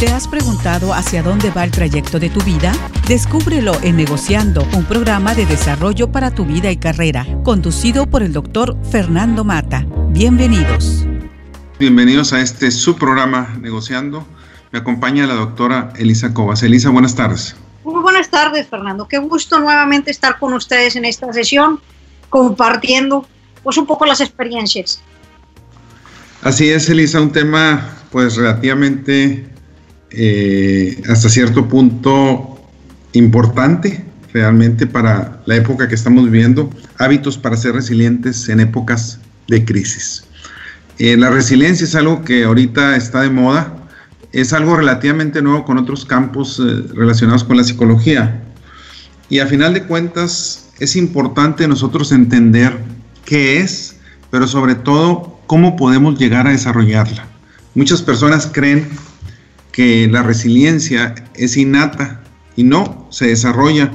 ¿Te has preguntado hacia dónde va el trayecto de tu vida? Descúbrelo en Negociando, un programa de desarrollo para tu vida y carrera, conducido por el doctor Fernando Mata. Bienvenidos. Bienvenidos a este subprograma Negociando. Me acompaña la doctora Elisa Cobas. Elisa, buenas tardes. Muy buenas tardes, Fernando. Qué gusto nuevamente estar con ustedes en esta sesión, compartiendo pues un poco las experiencias. Así es, Elisa, un tema pues relativamente eh, hasta cierto punto importante realmente para la época que estamos viviendo, hábitos para ser resilientes en épocas de crisis. Eh, la resiliencia es algo que ahorita está de moda, es algo relativamente nuevo con otros campos eh, relacionados con la psicología. Y a final de cuentas es importante nosotros entender qué es, pero sobre todo cómo podemos llegar a desarrollarla. Muchas personas creen que la resiliencia es innata y no, se desarrolla.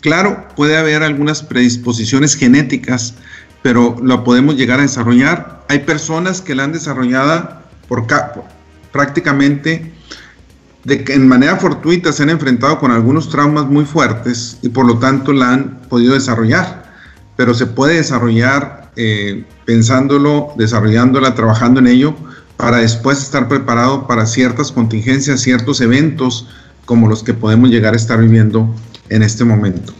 Claro, puede haber algunas predisposiciones genéticas, pero la podemos llegar a desarrollar. Hay personas que la han desarrollado por, prácticamente de que en manera fortuita se han enfrentado con algunos traumas muy fuertes y por lo tanto la han podido desarrollar. Pero se puede desarrollar eh, pensándolo, desarrollándola, trabajando en ello, para después estar preparado para ciertas contingencias, ciertos eventos como los que podemos llegar a estar viviendo en este momento.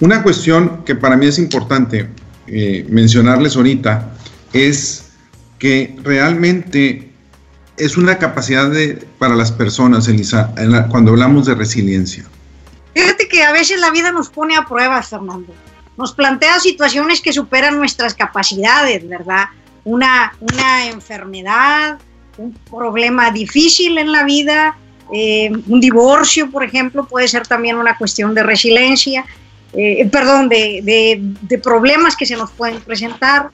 Una cuestión que para mí es importante eh, mencionarles ahorita es que realmente es una capacidad de, para las personas, Elisa, cuando hablamos de resiliencia. Fíjate que a veces la vida nos pone a prueba, Fernando. Nos plantea situaciones que superan nuestras capacidades, ¿verdad? Una, una enfermedad, un problema difícil en la vida, eh, un divorcio, por ejemplo, puede ser también una cuestión de resiliencia, eh, perdón, de, de, problemas que se nos pueden presentar,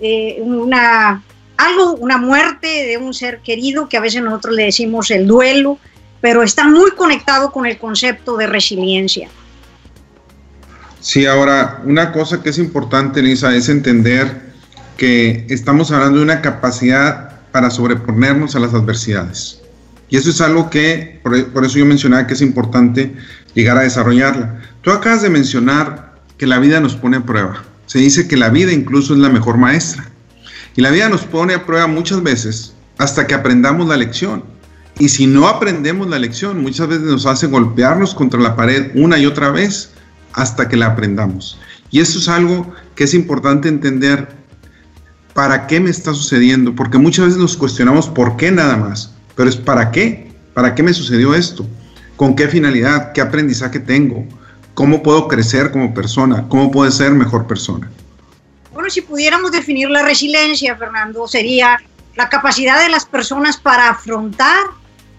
eh, una, algo, una muerte de un ser querido, que a veces nosotros le decimos el duelo, pero está muy conectado con el concepto de resiliencia. Sí, ahora, una cosa que es importante, Lisa, es entender que estamos hablando de una capacidad para sobreponernos a las adversidades. Y eso es algo que, por, eso yo mencionaba que es importante llegar a desarrollarla. Tú acabas de mencionar que la vida nos pone a prueba. Se dice que la vida incluso es la mejor maestra. Y la vida nos pone a prueba muchas veces hasta que aprendamos la lección. Y si no aprendemos la lección, muchas veces nos hace golpearnos contra la pared una y otra vez hasta que la aprendamos. Y eso es algo que es importante entender ¿para qué me está sucediendo? Porque muchas veces nos cuestionamos por qué nada más, pero es ¿para qué? ¿Para qué me sucedió esto? ¿Con qué finalidad? ¿Qué aprendizaje tengo? ¿Cómo puedo crecer como persona? ¿Cómo puedo ser mejor persona? Bueno, si pudiéramos definir la resiliencia, Fernando, sería la capacidad de las personas para afrontar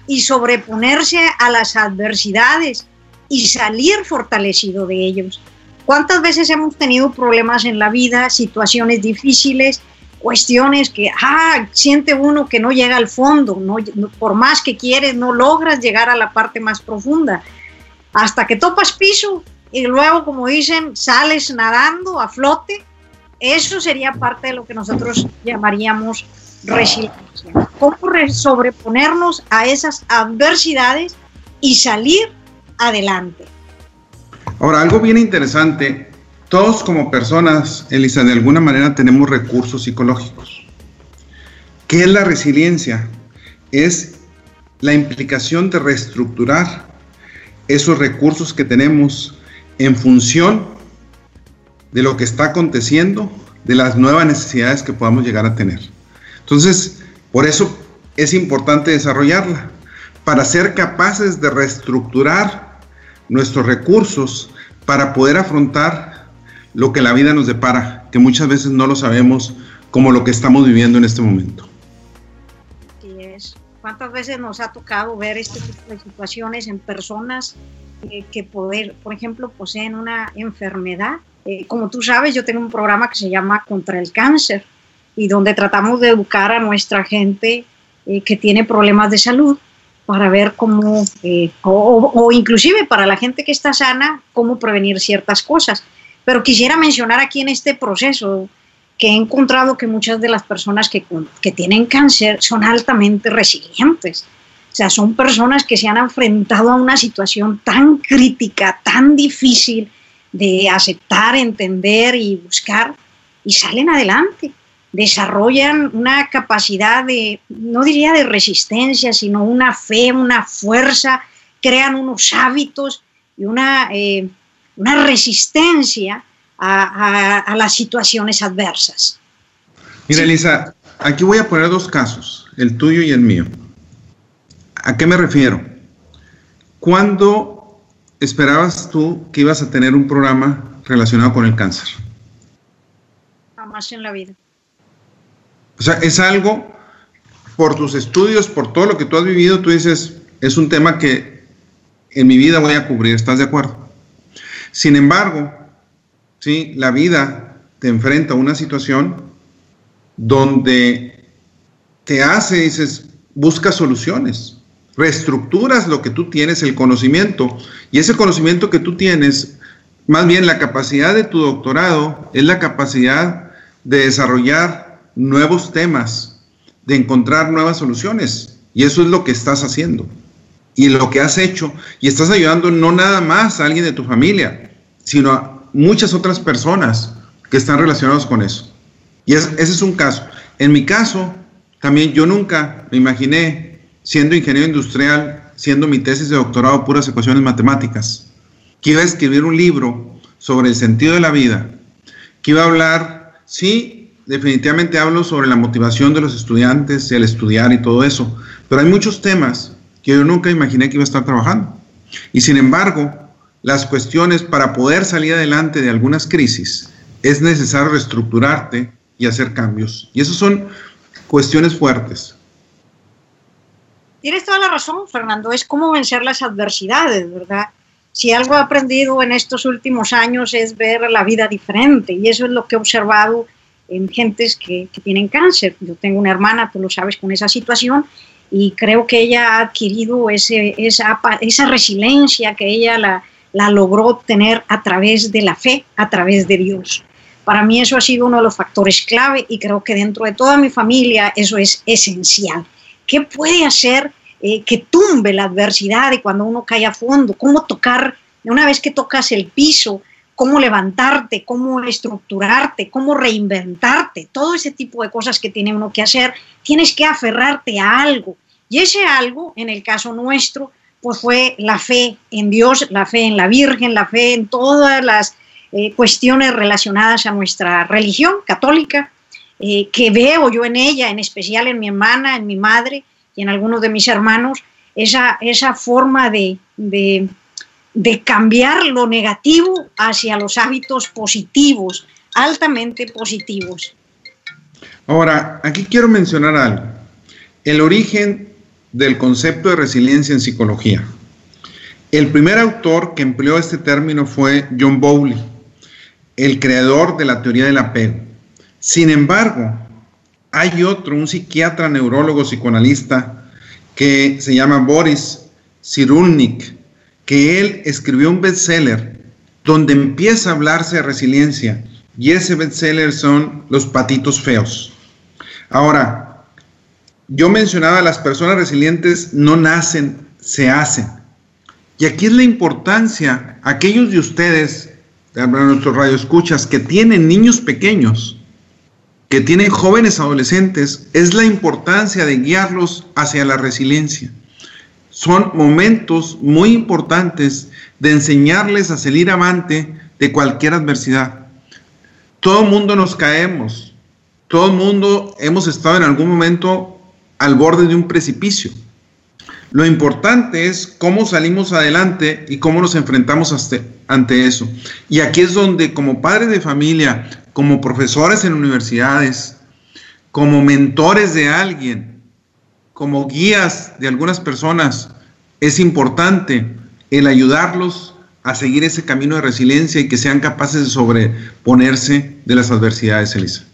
y sobreponerse a las adversidades y salir fortalecido de ellos. ¿Cuántas veces hemos tenido problemas en la vida, situaciones difíciles cuestiones que, ah, siente uno que no llega al fondo, no, por más que quieres, no logras llegar a la parte más profunda, hasta que topas piso y luego, como dicen, sales nadando a flote. Eso sería parte de lo que nosotros llamaríamos resiliencia. ¿Cómo sobreponernos a esas adversidades y salir adelante? Ahora, algo bien interesante todos como personas, Elisa, de alguna manera tenemos recursos psicológicos. ¿Qué es la resiliencia? Es la implicación de reestructurar esos recursos que tenemos en función de lo que está aconteciendo, de las nuevas necesidades que podamos llegar a tener. Entonces, por eso es importante desarrollarla, para ser capaces de reestructurar nuestros recursos para poder afrontar lo que la vida nos depara, que muchas veces no lo sabemos como lo que estamos viviendo en este momento. Sí es. ¿Cuántas veces nos ha tocado ver este tipo de situaciones en personas eh, que poder, por ejemplo, poseen una enfermedad? Eh, como tú sabes, yo tengo un programa que se llama Contra el Cáncer y donde tratamos de educar a nuestra gente eh, que tiene problemas de salud para ver cómo, o, o inclusive para la gente que está sana, cómo prevenir ciertas cosas. Pero quisiera mencionar aquí en este proceso que he encontrado que muchas de las personas que, que tienen cáncer son altamente resilientes. O sea, son personas que se han enfrentado a una situación tan crítica, tan difícil de aceptar, entender y buscar y salen adelante. Desarrollan una capacidad de, no diría de resistencia, sino una fe, una fuerza, crean unos hábitos y una, eh, una resistencia a, las situaciones adversas. Mira, Elisa, aquí voy a poner dos casos, el tuyo y el mío. ¿A qué me refiero? ¿Cuándo esperabas tú que ibas a tener un programa relacionado con el cáncer? Jamás en la vida. O sea, es algo, por tus estudios, por todo lo que tú has vivido, tú dices, es un tema que en mi vida voy a cubrir, ¿estás de acuerdo? Sin embargo, ¿sí? la vida te enfrenta a una situación donde te hace, dices, busca soluciones reestructuras lo que tú tienes, el conocimiento, y ese conocimiento que tú tienes, más bien la capacidad de tu doctorado es la capacidad de desarrollar nuevos temas, de encontrar nuevas soluciones, y eso es lo que estás haciendo, y lo que has hecho, y estás ayudando no nada más a alguien de tu familia, sino a muchas otras personas que están relacionadas con eso. Y ese es un caso. En mi caso, también yo nunca me imaginé siendo ingeniero industrial, siendo mi tesis de doctorado puras ecuaciones matemáticas, que iba a escribir un libro sobre el sentido de la vida, que iba a hablar, sí, definitivamente hablo sobre la motivación de los estudiantes, el estudiar y todo eso, pero hay muchos temas que yo nunca imaginé que iba a estar trabajando. Y sin embargo, las cuestiones para poder salir adelante de algunas crisis es necesario reestructurarte y hacer cambios. Y esas son cuestiones fuertes. Tienes toda la razón, Fernando, es cómo vencer las adversidades, ¿verdad? Si algo he aprendido en estos últimos años es ver la vida diferente y eso es lo que he observado en gentes que, tienen cáncer. Yo tengo una hermana, tú lo sabes, con esa situación y creo que ella ha adquirido ese, esa, esa resiliencia que ella la, la logró obtener a través de la fe, a través de Dios. Para mí eso ha sido uno de los factores clave y creo que dentro de toda mi familia eso es esencial. ¿Qué puede hacer eh, que tumbe la adversidad y cuando uno cae a fondo? ¿Cómo tocar, una vez que tocas el piso, cómo levantarte, cómo estructurarte, cómo reinventarte? Todo ese tipo de cosas que tiene uno que hacer, tienes que aferrarte a algo. Y ese algo, en el caso nuestro, pues fue la fe en Dios, la fe en la Virgen, la fe en todas las eh, cuestiones relacionadas a nuestra religión católica eh, que veo yo en ella, en especial en mi hermana, en mi madre y en algunos de mis hermanos, esa, esa forma de, de, de cambiar lo negativo hacia los hábitos positivos, altamente positivos. Ahora, aquí quiero mencionar algo. El origen del concepto de resiliencia en psicología. El primer autor que empleó este término fue John Bowley, el creador de la teoría del apego. Sin embargo, hay otro, un psiquiatra, neurólogo, psicoanalista, que se llama Boris Cyrulnik, que él escribió un bestseller donde empieza a hablarse de resiliencia y ese bestseller son Los patitos feos. Ahora, yo mencionaba, las personas resilientes no nacen, se hacen. Y aquí es la importancia, aquellos de ustedes, de nuestros radioescuchas, que tienen niños pequeños, que tienen jóvenes adolescentes es la importancia de guiarlos hacia la resiliencia. Son momentos muy importantes de enseñarles a salir avante de cualquier adversidad. Todo mundo nos caemos, todo mundo hemos estado en algún momento al borde de un precipicio. Lo importante es cómo salimos adelante y cómo nos enfrentamos ante eso. Y aquí es donde como padres de familia, como profesores en universidades, como mentores de alguien, como guías de algunas personas, es importante el ayudarlos a seguir ese camino de resiliencia y que sean capaces de sobreponerse de las adversidades, Elisa.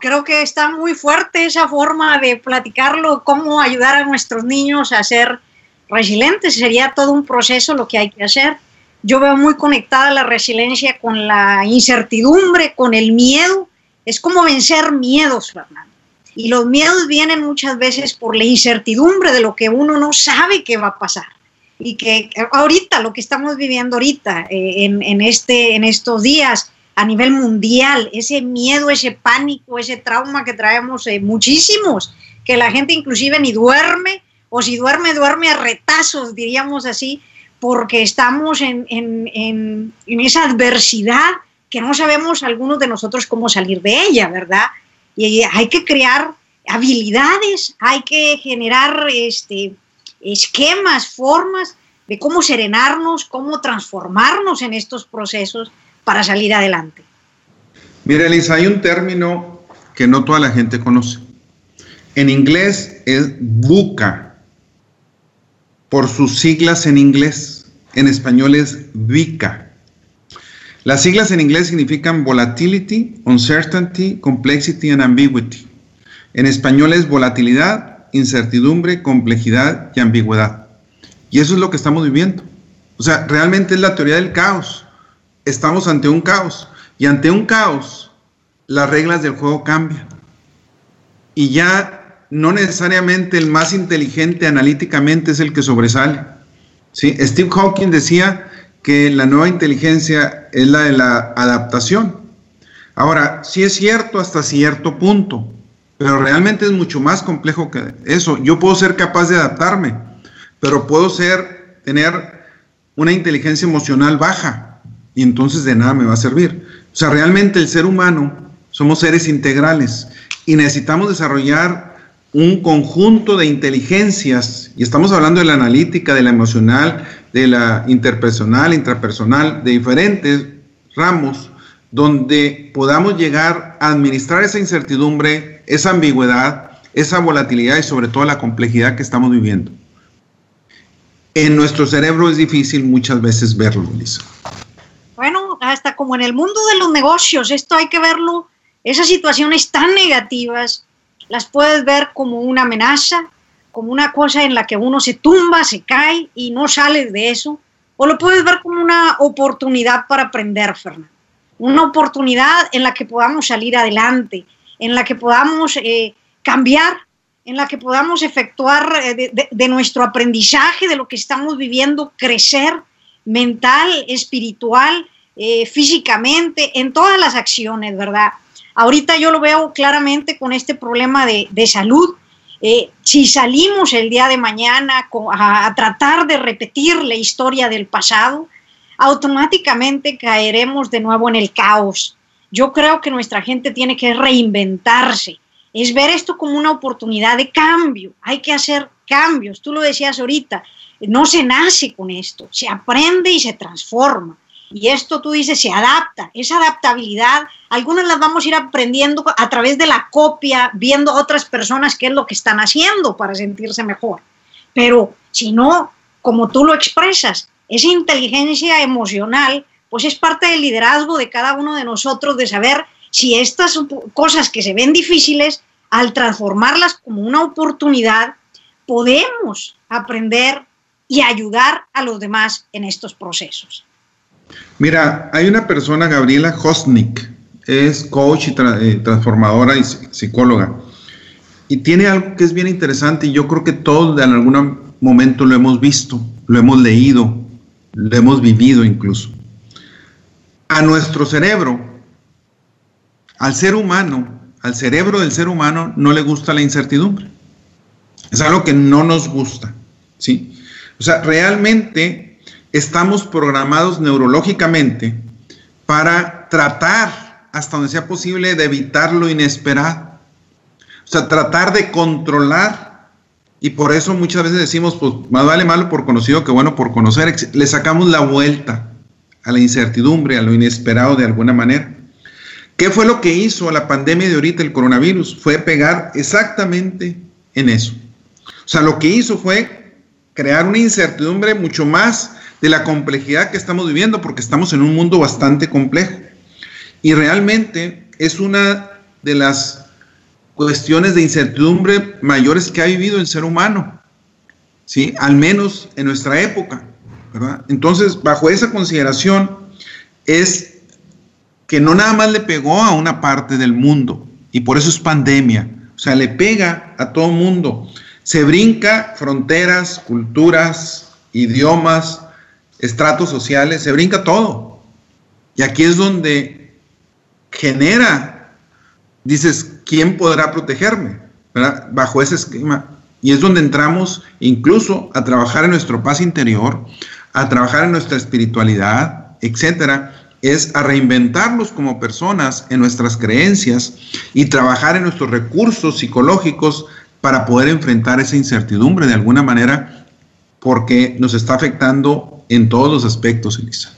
Creo que está muy fuerte esa forma de platicarlo, cómo ayudar a nuestros niños a ser resilientes. Sería todo un proceso lo que hay que hacer yo veo muy conectada la resiliencia con la incertidumbre, con el miedo. Es como vencer miedos, Fernando. Y los miedos vienen muchas veces por la incertidumbre de lo que uno no sabe que va a pasar. Y que ahorita, lo que estamos viviendo ahorita, eh, en, este, en estos días, a nivel mundial, ese miedo, ese pánico, ese trauma que traemos eh, muchísimos, que la gente inclusive ni duerme, o si duerme, duerme a retazos, diríamos así, porque estamos en, en, esa adversidad que no sabemos algunos de nosotros cómo salir de ella, ¿verdad? Y hay que crear habilidades, hay que generar este, esquemas, formas de cómo serenarnos, cómo transformarnos en estos procesos para salir adelante. Mira, Elisa, hay un término que no toda la gente conoce. En inglés es buca, por sus siglas en inglés. En español es VICA. Las siglas en inglés significan volatility, uncertainty, complexity and ambiguity. En español es volatilidad, incertidumbre, complejidad y ambigüedad. Y eso es lo que estamos viviendo. O sea, realmente es la teoría del caos. Estamos ante un caos. Y ante un caos, las reglas del juego cambian. Y ya no necesariamente el más inteligente analíticamente es el que sobresale. ¿sí? Steve Hawking decía que la nueva inteligencia es la de la adaptación. Ahora, sí es cierto hasta cierto punto, pero realmente es mucho más complejo que eso. Yo puedo ser capaz de adaptarme, pero puedo ser, tener una inteligencia emocional baja y entonces de nada me va a servir. O sea, realmente el ser humano somos seres integrales y necesitamos desarrollar un conjunto de inteligencias, y estamos hablando de la analítica, de la emocional, de la interpersonal, intrapersonal, de diferentes ramos, donde podamos llegar a administrar esa incertidumbre, esa ambigüedad, esa volatilidad y sobre todo la complejidad que estamos viviendo. En nuestro cerebro es difícil muchas veces verlo, Lisa. Hasta como en el mundo de los negocios, esto hay que verlo, esas situaciones tan negativas, las puedes ver como una amenaza, como una cosa en la que uno se tumba, se cae y no sale de eso, o lo puedes ver como una oportunidad para aprender, Fernando. Una oportunidad en la que podamos salir adelante, en la que podamos eh, cambiar, en la que podamos efectuar eh, de, nuestro aprendizaje, de lo que estamos viviendo, crecer mental, espiritual, eh, físicamente, en todas las acciones, ¿verdad? Ahorita yo lo veo claramente con este problema de, salud. Eh, si salimos el día de mañana a, tratar de repetir la historia del pasado, automáticamente caeremos de nuevo en el caos. Yo creo que nuestra gente tiene que reinventarse, es ver esto como una oportunidad de cambio. Hay que hacer cambios. Tú lo decías ahorita, no se nace con esto, se aprende y se transforma. Y esto tú dices, se adapta, esa adaptabilidad, algunas las vamos a ir aprendiendo a través de la copia, viendo otras personas qué es lo que están haciendo para sentirse mejor. Pero si no, como tú lo expresas, esa inteligencia emocional, pues es parte del liderazgo de cada uno de nosotros de saber si estas cosas que se ven difíciles, al transformarlas como una oportunidad, podemos aprender y ayudar a los demás en estos procesos. Mira, hay una persona, Gabriela Hosnik, es coach y eh, transformadora y psicóloga. Y tiene algo que es bien interesante y yo creo que todos en algún momento lo hemos visto, lo hemos leído, lo hemos vivido incluso. A nuestro cerebro, al ser humano, al cerebro del ser humano no le gusta la incertidumbre. Es algo que no nos gusta, ¿sí? O sea, realmente estamos programados neurológicamente para tratar, hasta donde sea posible, de evitar lo inesperado. O sea, tratar de controlar. Y por eso muchas veces decimos, pues más vale malo por conocido que bueno por conocer. Le sacamos la vuelta a la incertidumbre, a lo inesperado de alguna manera. ¿Qué fue lo que hizo la pandemia de ahorita, el coronavirus? Fue pegar exactamente en eso. O sea, lo que hizo fue crear una incertidumbre mucho más de la complejidad que estamos viviendo, porque estamos en un mundo bastante complejo. Y realmente es una de las cuestiones de incertidumbre mayores que ha vivido el ser humano, ¿sí? Al menos en nuestra época. Entonces, bajo esa consideración, es que no nada más le pegó a una parte del mundo, y por eso es pandemia, o sea, le pega a todo mundo. Se brinca fronteras, culturas, idiomas, estratos sociales, se brinca todo. Y aquí es donde genera, dices, ¿quién podrá protegerme? Bajo ese esquema. Y es donde entramos incluso a trabajar en nuestro paz interior, a trabajar en nuestra espiritualidad, etcétera, es a reinventarnos como personas en nuestras creencias y trabajar en nuestros recursos psicológicos para poder enfrentar esa incertidumbre de alguna manera porque nos está afectando en todos los aspectos, Elisa.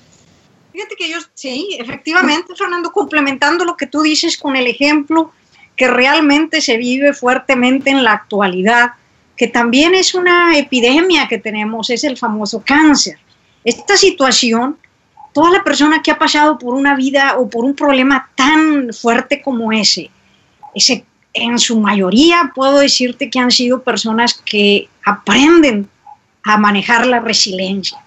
Fíjate que yo, sí, efectivamente, Fernando, complementando lo que tú dices con el ejemplo que realmente se vive fuertemente en la actualidad, que también es una epidemia que tenemos, es el famoso cáncer. Esta situación toda la persona que ha pasado por una vida o por un problema tan fuerte como ese, ese en su mayoría puedo decirte que han sido personas que aprenden a manejar la resiliencia.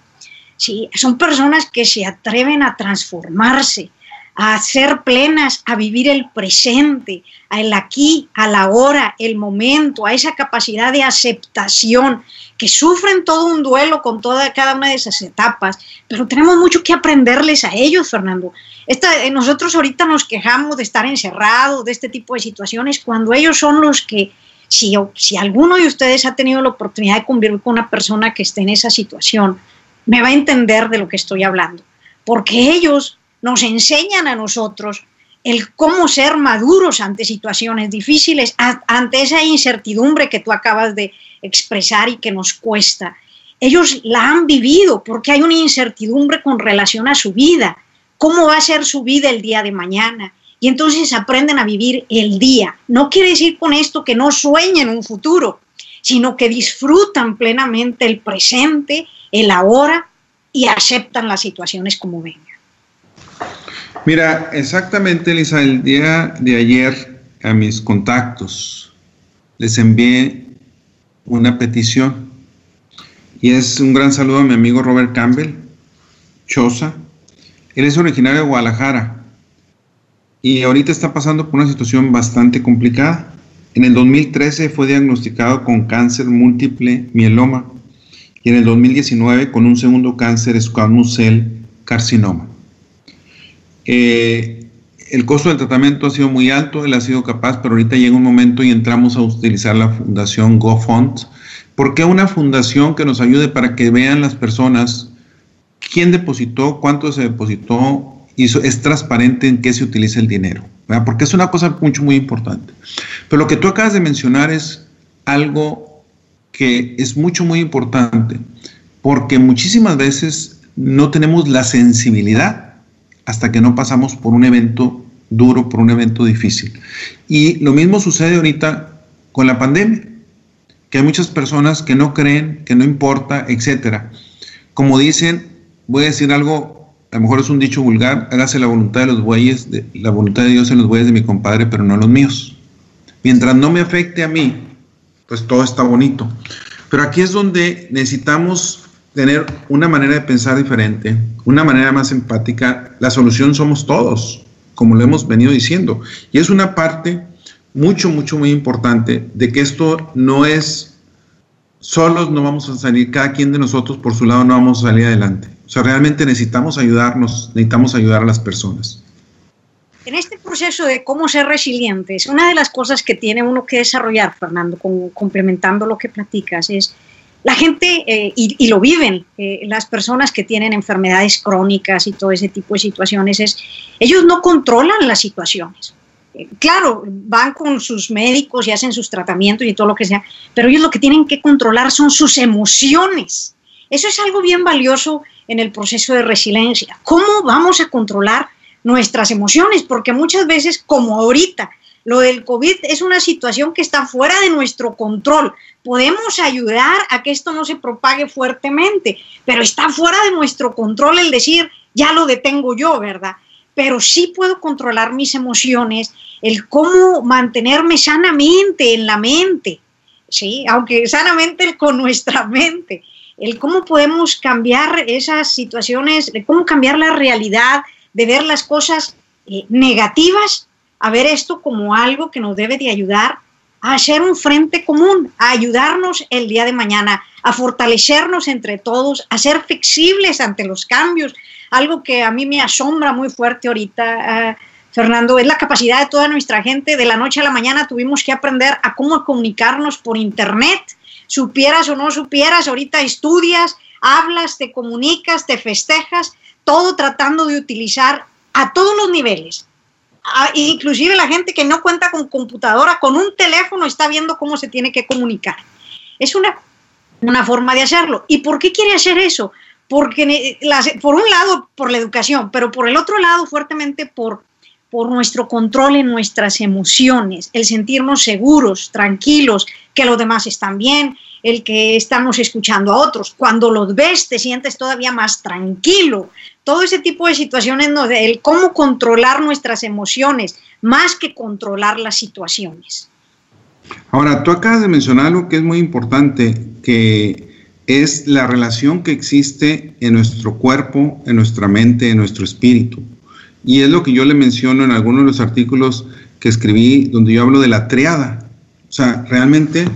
¿Sí? Son personas que se atreven a transformarse, a ser plenas, a vivir el presente, al aquí, a la hora, el momento, a esa capacidad de aceptación, que sufren todo un duelo con toda cada una de esas etapas, pero tenemos mucho que aprenderles a ellos, Fernando. Esta, eh, nosotros ahorita nos quejamos de estar encerrados, de este tipo de situaciones, cuando ellos son los que, si, si alguno de ustedes ha tenido la oportunidad de convivir con una persona que esté en esa situación, me va a entender de lo que estoy hablando, porque ellos nos enseñan a nosotros el cómo ser maduros ante situaciones difíciles, ante esa incertidumbre que tú acabas de expresar y que nos cuesta. Ellos la han vivido porque hay una incertidumbre con relación a su vida, cómo va a ser su vida el día de mañana. Y entonces aprenden a vivir el día. No quiere decir con esto que no sueñen un futuro, sino que disfrutan plenamente el presente, el ahora y aceptan las situaciones como vengan. Mira, exactamente, Elisa, el día de ayer a mis contactos les envié una petición y es un gran saludo a mi amigo Robert Campbell, Choza. Él es originario de Guadalajara y ahorita está pasando por una situación bastante complicada. En el 2013 fue diagnosticado con cáncer múltiple mieloma y en el 2019 con un segundo cáncer squamous carcinoma. Eh, el costo del tratamiento ha sido muy alto, él ha sido capaz, pero ahorita llega un momento y entramos a utilizar la fundación GoFund. ¿Por qué una fundación que nos ayude para que vean las personas quién depositó, cuánto se depositó y es transparente en qué se utiliza el dinero? Porque es una cosa mucho, muy importante. Pero lo que tú acabas de mencionar es algo que es mucho, muy importante, porque muchísimas veces no tenemos la sensibilidad hasta que no pasamos por un evento duro, por un evento difícil. Y lo mismo sucede ahorita con la pandemia, que hay muchas personas que no creen, que no importa, etcétera. Como dicen, voy a decir algo, a lo mejor es un dicho vulgar, hágase la voluntad de los bueyes, la voluntad de Dios en los bueyes de mi compadre, pero no los míos. Mientras no me afecte a mí, pues todo está bonito. Pero aquí es donde necesitamos tener una manera de pensar diferente, una manera más empática, la solución somos todos, como lo hemos venido diciendo. Y es una parte mucho, mucho, muy importante de que esto no es, solos no vamos a salir, cada quien de nosotros por su lado no vamos a salir adelante. O sea, realmente necesitamos ayudarnos, necesitamos ayudar a las personas. En este proceso de cómo ser resilientes, una de las cosas que tiene uno que desarrollar, Fernando, complementando lo que platicas, es la gente, eh, y, lo viven, eh, las personas que tienen enfermedades crónicas y todo ese tipo de situaciones, es, ellos no controlan las situaciones. Eh, claro, van con sus médicos y hacen sus tratamientos y todo lo que sea, pero ellos lo que tienen que controlar son sus emociones. Eso es algo bien valioso en el proceso de resiliencia. ¿Cómo vamos a controlar nuestras emociones? Porque muchas veces, como ahorita, lo del COVID es una situación que está fuera de nuestro control. Podemos ayudar a que esto no se propague fuertemente, pero está fuera de nuestro control el decir, ya lo detengo yo, ¿verdad? Pero sí puedo controlar mis emociones, el cómo mantenerme sanamente en la mente, ¿sí? Aunque sanamente con nuestra mente, el cómo podemos cambiar esas situaciones, de cómo cambiar la realidad, de ver las cosas eh, negativas a ver esto como algo que nos debe de ayudar a hacer un frente común, a ayudarnos el día de mañana, a fortalecernos entre todos, a ser flexibles ante los cambios. Algo que a mí me asombra muy fuerte ahorita, uh, Fernando, es la capacidad de toda nuestra gente. De la noche a la mañana tuvimos que aprender a cómo comunicarnos por Internet. Supieras o no supieras, ahorita estudias, hablas, te comunicas, te festejas, todo tratando de utilizar a todos los niveles. A, inclusive la gente que no cuenta con computadora, con un teléfono está viendo cómo se tiene que comunicar. Es una, una forma de hacerlo. ¿Y por qué quiere hacer eso? Porque las, por un lado por la educación, pero por el otro lado fuertemente por por nuestro control en nuestras emociones, el sentirnos seguros, tranquilos, que los demás están bien, el que estamos escuchando a otros. Cuando los ves te sientes todavía más tranquilo. Todo ese tipo de situaciones, el cómo controlar nuestras emociones, más que controlar las situaciones. Ahora, tú acabas de mencionar algo que es muy importante, que es la relación que existe en nuestro cuerpo, en nuestra mente, en nuestro espíritu. Y es lo que yo le menciono en algunos de los artículos que escribí donde yo hablo de la triada. O sea, realmente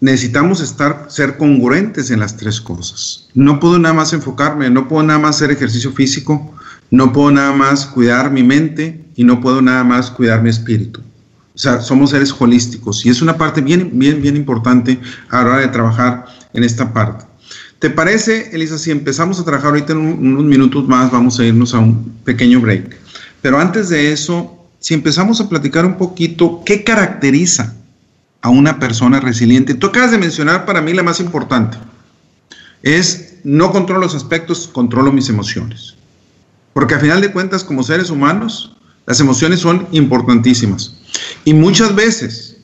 necesitamos estar, ser congruentes en las tres cosas. No puedo nada más enfocarme, no puedo nada más hacer ejercicio físico, no puedo nada más cuidar mi mente y no puedo nada más cuidar mi espíritu. O sea, somos seres holísticos y es una parte bien, bien, bien importante a la hora de trabajar en esta parte. ¿Te parece, Elisa, si empezamos a trabajar ahorita en unos minutos más, vamos a irnos a un pequeño break? Pero antes de eso, si empezamos a platicar un poquito, ¿qué caracteriza a una persona resiliente? Tú acabas de mencionar para mí la más importante. Es no controlo los aspectos, controlo mis emociones. Porque a final de cuentas, como seres humanos, las emociones son importantísimas. Y muchas veces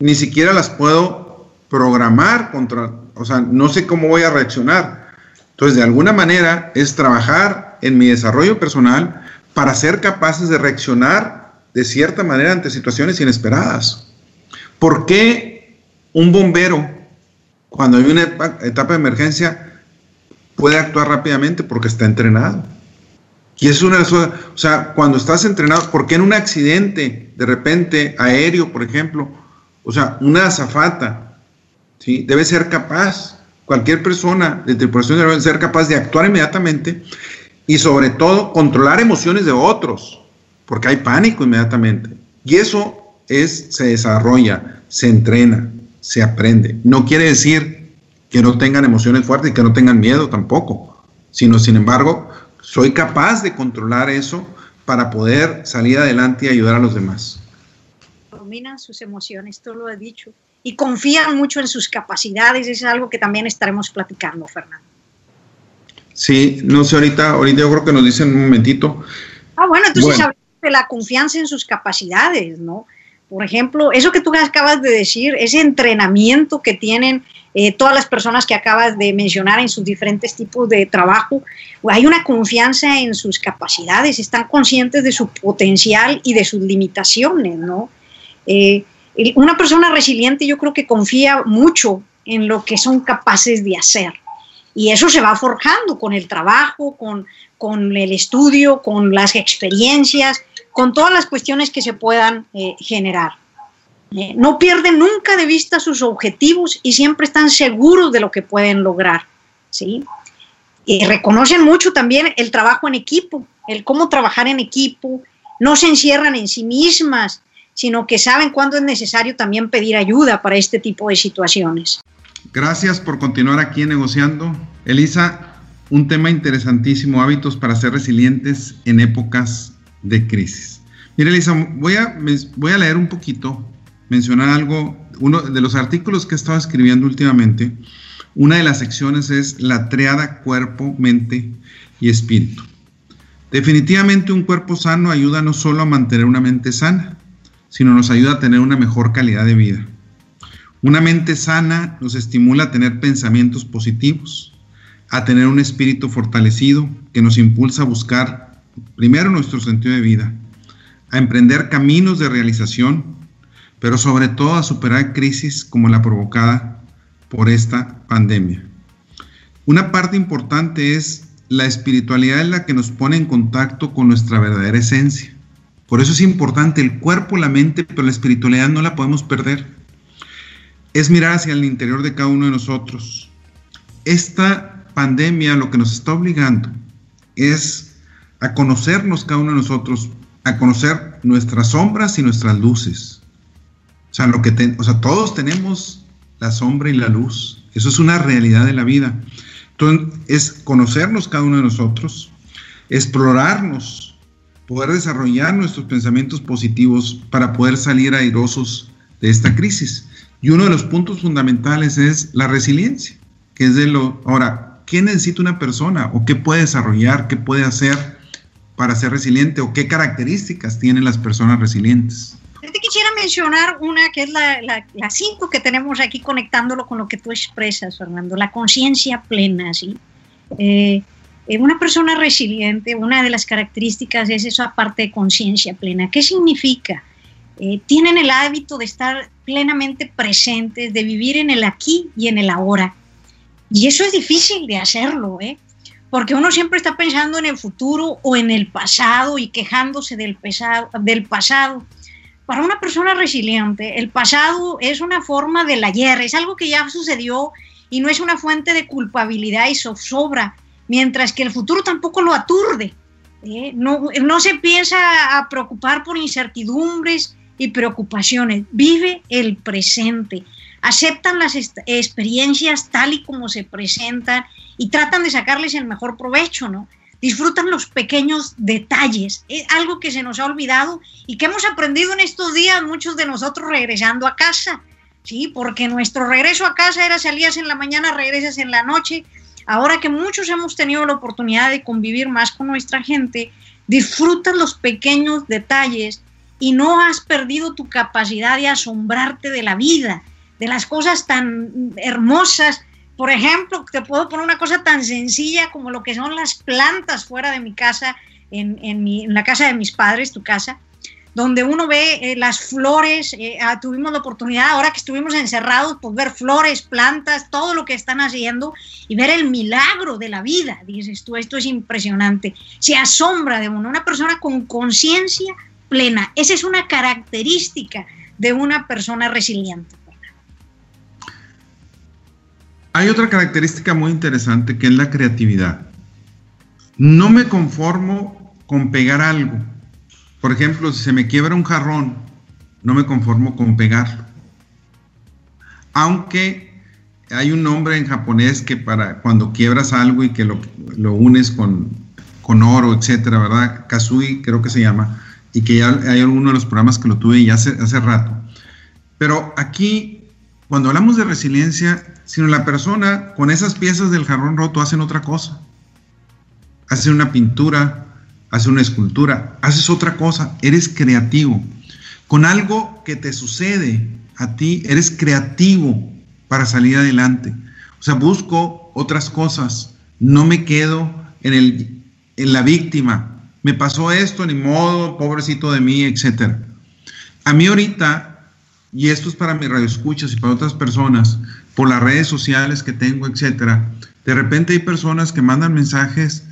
ni siquiera las puedo programar contra, o sea, no sé cómo voy a reaccionar. Entonces, de alguna manera es trabajar en mi desarrollo personal para ser capaces de reaccionar de cierta manera ante situaciones inesperadas. ¿Por qué un bombero, cuando hay una etapa de emergencia, puede actuar rápidamente? Porque está entrenado. Y es una o sea, cuando estás entrenado, ¿por qué en un accidente de repente aéreo, por ejemplo, o sea, una azafata ¿sí? debe ser capaz, cualquier persona de tripulación debe ser capaz de actuar inmediatamente y sobre todo controlar emociones de otros, porque hay pánico inmediatamente. Y eso es, se desarrolla, se entrena, se aprende. No quiere decir que no tengan emociones fuertes y que no tengan miedo tampoco, sino sin embargo, soy capaz de controlar eso para poder salir adelante y ayudar a los demás. Dominan sus emociones, tú lo has dicho y confían mucho en sus capacidades. es algo que también estaremos platicando, Fernando. Sí, no sé, ahorita, ahorita yo creo que nos dicen un momentito. Ah, bueno, entonces bueno. de la confianza en sus capacidades, ¿no? Por ejemplo, eso que tú acabas de decir, ese entrenamiento que tienen eh, todas las personas que acabas de mencionar en sus diferentes tipos de trabajo, hay una confianza en sus capacidades, están conscientes de su potencial y de sus limitaciones, ¿no? Eh, una persona resiliente yo creo que confía mucho en lo que son capaces de hacer. Y eso se va forjando con el trabajo, con, con el estudio, con las experiencias, con todas las cuestiones que se puedan eh, generar. Eh, no pierden nunca de vista sus objetivos y siempre están seguros de lo que pueden lograr. ¿sí? Y reconocen mucho también el trabajo en equipo, el cómo trabajar en equipo, no se encierran en sí mismas, sino que saben cuándo es necesario también pedir ayuda para este tipo de situaciones. Gracias por continuar aquí negociando. Elisa, un tema interesantísimo, hábitos para ser resilientes en épocas de crisis. Mira, Elisa, voy a, leer un poquito, mencionar algo, uno de los artículos que he estado escribiendo últimamente. Una de las secciones es la triada cuerpo, mente y espíritu. Definitivamente un cuerpo sano ayuda no solo a mantener una mente sana, sino nos ayuda a tener una mejor calidad de vida. Una mente sana nos estimula a tener pensamientos positivos, a tener un espíritu fortalecido que nos impulsa a buscar primero nuestro sentido de vida, a emprender caminos de realización, pero sobre todo a superar crisis como la provocada por esta pandemia. Una parte importante es la espiritualidad en la que nos pone en contacto con nuestra verdadera esencia. Por eso es importante el cuerpo, la mente, pero la espiritualidad no la podemos perder. es mirar hacia el interior de cada uno de nosotros. Esta pandemia lo que nos está obligando es a conocernos cada uno de nosotros, a conocer nuestras sombras y nuestras luces. O sea, lo que todos tenemos la sombra y la luz. Eso es una realidad de la vida. Entonces, es conocernos cada uno de nosotros, explorarnos, poder desarrollar nuestros pensamientos positivos para poder salir airosos de esta crisis. Y uno de los puntos fundamentales es la resiliencia, que es de lo... Ahora, ¿qué necesita una persona o qué puede desarrollar, qué puede hacer para ser resiliente o qué características tienen las personas resilientes? Te quisiera mencionar una que es la, la, cinco que tenemos aquí conectándolo con lo que tú expresas, Fernando, la conciencia plena, ¿sí? Eh, eh, una persona resiliente, una de las características es esa parte de conciencia plena. ¿Qué significa? Eh, tienen el hábito de estar plenamente presentes, de vivir en el aquí y en el ahora. Y eso es difícil de hacerlo, ¿eh? porque uno siempre está pensando en el futuro o en el pasado y quejándose del, pesado, del pasado. Para una persona resiliente, el pasado es una forma del ayer, es algo que ya sucedió y no es una fuente de culpabilidad y zozobra, mientras que el futuro tampoco lo aturde. ¿eh? No, no se piensa a preocupar por incertidumbres y preocupaciones, vive el presente, aceptan las experiencias tal y como se presentan y tratan de sacarles el mejor provecho, ¿no? Disfrutan los pequeños detalles, es algo que se nos ha olvidado y que hemos aprendido en estos días muchos de nosotros regresando a casa, ¿sí? Porque nuestro regreso a casa era salías en la mañana, regresas en la noche, ahora que muchos hemos tenido la oportunidad de convivir más con nuestra gente, disfrutas los pequeños detalles y no has perdido tu capacidad de asombrarte de la vida, de las cosas tan hermosas. Por ejemplo, te puedo poner una cosa tan sencilla como lo que son las plantas fuera de mi casa, en, en, la casa de mis padres, tu casa, donde uno ve eh, las flores, eh, ah, tuvimos la oportunidad ahora que estuvimos encerrados, pues ver flores, plantas, todo lo que están haciendo y ver el milagro de la vida. Dices tú, esto es impresionante. Se asombra de uno, una persona con conciencia plena. Esa es una característica de una persona resiliente. Hay otra característica muy interesante que es la creatividad. No me conformo con pegar algo. Por ejemplo, si se me quiebra un jarrón, no me conformo con pegarlo. Aunque hay un nombre en japonés que para cuando quiebras algo y que lo, unes con, con, oro, etcétera, ¿verdad? Kazui creo que se llama, y que ya hay alguno de los programas que lo tuve ya hace, hace rato. Pero aquí, cuando hablamos de resiliencia, sino la persona con esas piezas del jarrón roto hacen otra cosa. Hace una pintura, hace una escultura, haces otra cosa, eres creativo. Con algo que te sucede a ti, eres creativo para salir adelante. O sea, busco otras cosas, no me quedo en, el, en la víctima, me pasó esto, ni modo, pobrecito de mí, etc. A mí ahorita, y esto es para mis radioescuchas y para otras personas, por las redes sociales que tengo, etc. De repente hay personas que mandan mensajes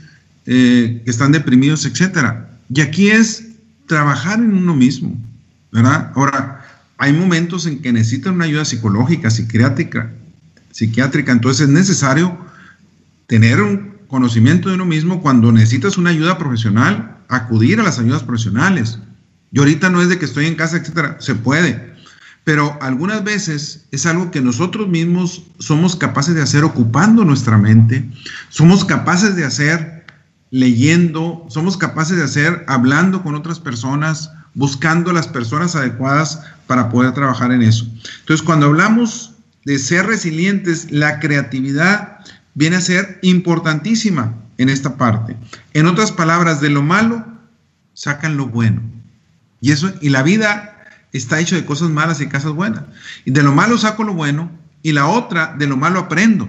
eh, que están deprimidos, etc. Y aquí es trabajar en uno mismo, ¿verdad? Ahora, hay momentos en que necesitan una ayuda psicológica, psiquiátrica, psiquiátrica, entonces es necesario tener un conocimiento de uno mismo, cuando necesitas una ayuda profesional, acudir a las ayudas profesionales. Y ahorita no es de que estoy en casa, etcétera, se puede. Pero algunas veces es algo que nosotros mismos somos capaces de hacer ocupando nuestra mente, somos capaces de hacer leyendo, somos capaces de hacer hablando con otras personas, buscando las personas adecuadas para poder trabajar en eso. Entonces, cuando hablamos de ser resilientes, la creatividad viene a ser importantísima en esta parte. En otras palabras, de lo malo sacan lo bueno. Y eso y la vida está hecha de cosas malas y cosas buenas. Y de lo malo saco lo bueno y la otra de lo malo aprendo.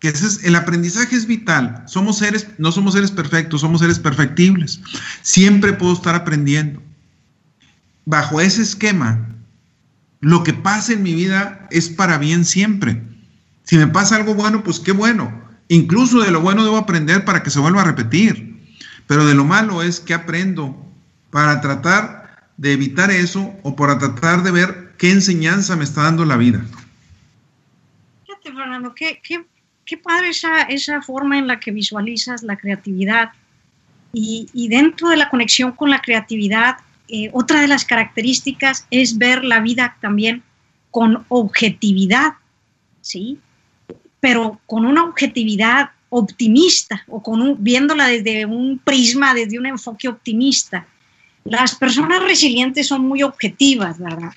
Que ese es, el aprendizaje es vital. Somos seres, no somos seres perfectos, somos seres perfectibles. Siempre puedo estar aprendiendo. Bajo ese esquema, lo que pasa en mi vida es para bien siempre. Si me pasa algo bueno, pues qué bueno. Incluso de lo bueno debo aprender para que se vuelva a repetir. Pero de lo malo es que aprendo para tratar de evitar eso o para tratar de ver qué enseñanza me está dando la vida. Fíjate, Fernando, qué, qué, qué padre esa, esa forma en la que visualizas la creatividad. Y, y dentro de la conexión con la creatividad, eh, otra de las características es ver la vida también con objetividad, ¿sí? Pero con una objetividad optimista o con un, viéndola desde un prisma, desde un enfoque optimista. Las personas resilientes son muy objetivas, ¿verdad?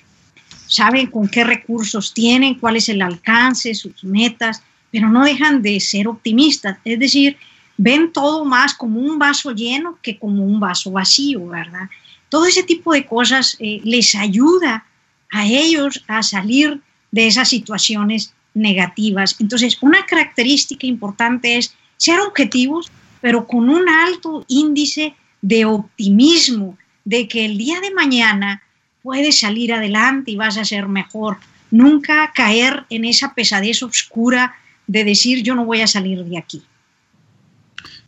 Saben con qué recursos tienen, cuál es el alcance, sus metas, pero no dejan de ser optimistas. Es decir, ven todo más como un vaso lleno que como un vaso vacío, ¿verdad? Todo ese tipo de cosas eh, les ayuda a ellos a salir de esas situaciones negativas. Entonces, una característica importante es ser objetivos, pero con un alto índice de optimismo, de que el día de mañana puedes salir adelante y vas a ser mejor. Nunca caer en esa pesadez oscura de decir yo no voy a salir de aquí.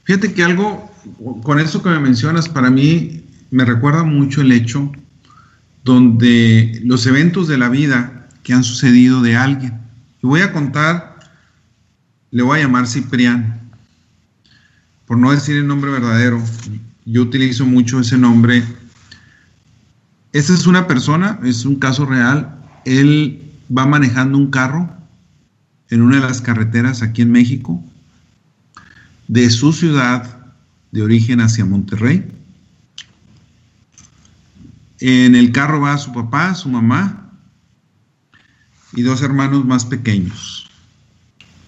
Fíjate que algo, con eso que me mencionas, para mí me recuerda mucho el hecho donde los eventos de la vida que han sucedido de alguien. Y voy a contar, le voy a llamar Ciprián, por no decir el nombre verdadero, yo utilizo mucho ese nombre. Esta es una persona, es un caso real, él va manejando un carro en una de las carreteras aquí en México, de su ciudad de origen hacia Monterrey. En el carro va su papá, su mamá y dos hermanos más pequeños.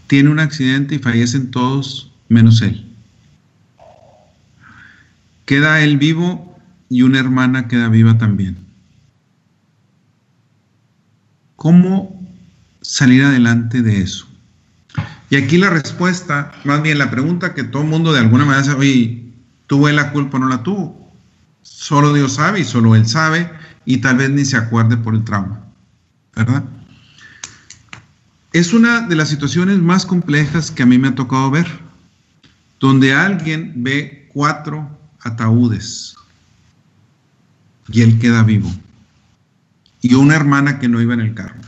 Tiene un accidente y fallecen todos menos él. Queda él vivo y una hermana queda viva también. ¿Cómo salir adelante de eso? Y aquí la respuesta, más bien la pregunta que todo el mundo de alguna manera sabe, oye, ¿tuve la culpa o no la tuvo? Solo Dios sabe y solo Él sabe y tal vez ni se acuerde por el trauma, ¿verdad? Es una de las situaciones más complejas que a mí me ha tocado ver, donde alguien ve cuatro ataúdes y él queda vivo y una hermana que no iba en el carro.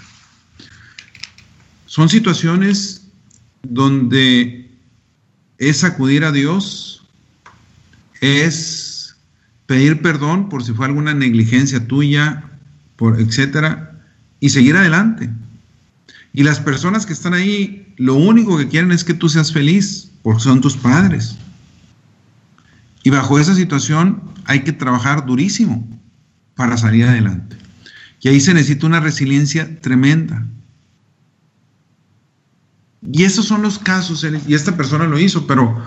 Son situaciones donde es acudir a Dios, es pedir perdón por si fue alguna negligencia tuya, por etcétera, y seguir adelante. Y las personas que están ahí, lo único que quieren es que tú seas feliz, porque son tus padres. Y bajo esa situación hay que trabajar durísimo para salir adelante. Y ahí se necesita una resiliencia tremenda. Y esos son los casos, y esta persona lo hizo, pero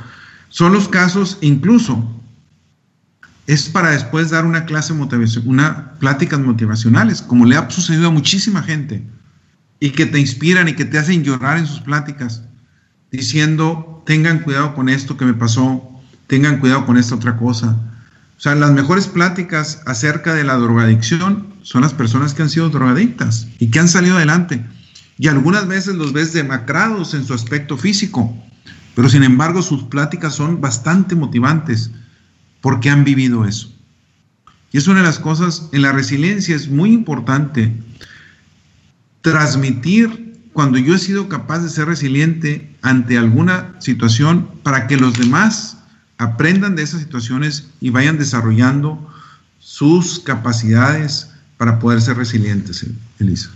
son los casos incluso, es para después dar una clase motivación, una pláticas motivacionales, como le ha sucedido a muchísima gente, y que te inspiran y que te hacen llorar en sus pláticas, diciendo, tengan cuidado con esto que me pasó, tengan cuidado con esta otra cosa. O sea, las mejores pláticas acerca de la drogadicción son las personas que han sido drogadictas y que han salido adelante y algunas veces los ves demacrados en su aspecto físico, pero sin embargo sus pláticas son bastante motivantes porque han vivido eso. Y es una de las cosas, en la resiliencia es muy importante transmitir cuando yo he sido capaz de ser resiliente ante alguna situación para que los demás aprendan de esas situaciones y vayan desarrollando sus capacidades para poder ser resilientes, Elisa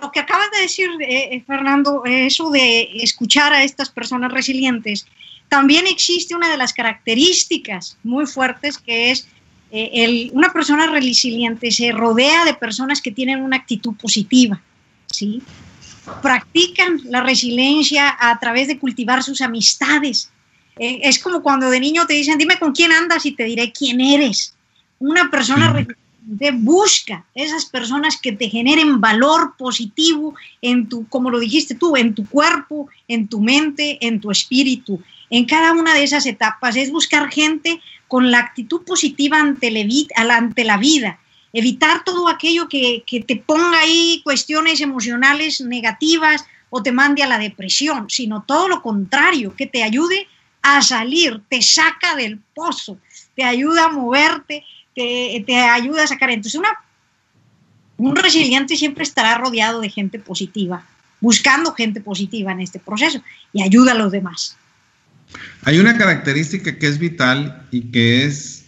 lo que acabas de decir, eh, eh, Fernando, eso de escuchar a estas personas resilientes, también existe una de las características muy fuertes que es eh, el, una persona resiliente se rodea de personas que tienen una actitud positiva, ¿sí? Practican la resiliencia a través de cultivar sus amistades. es como cuando de niño te dicen, dime con quién andas y te diré quién eres. Una persona resiliente busca esas personas que te generen valor positivo en tu, como lo dijiste tú, en tu cuerpo, en tu mente, en tu espíritu. En cada una de esas etapas es buscar gente con la actitud positiva ante, ante la vida, evitar todo aquello que, que te ponga ahí cuestiones emocionales negativas o te mande a la depresión, sino todo lo contrario, que te ayude a salir, te saca del pozo, te ayuda a moverte te, ayuda a sacar. Entonces, una, un resiliente siempre estará rodeado de gente positiva, buscando gente positiva en este proceso y ayuda a los demás. Hay una característica que es vital y que es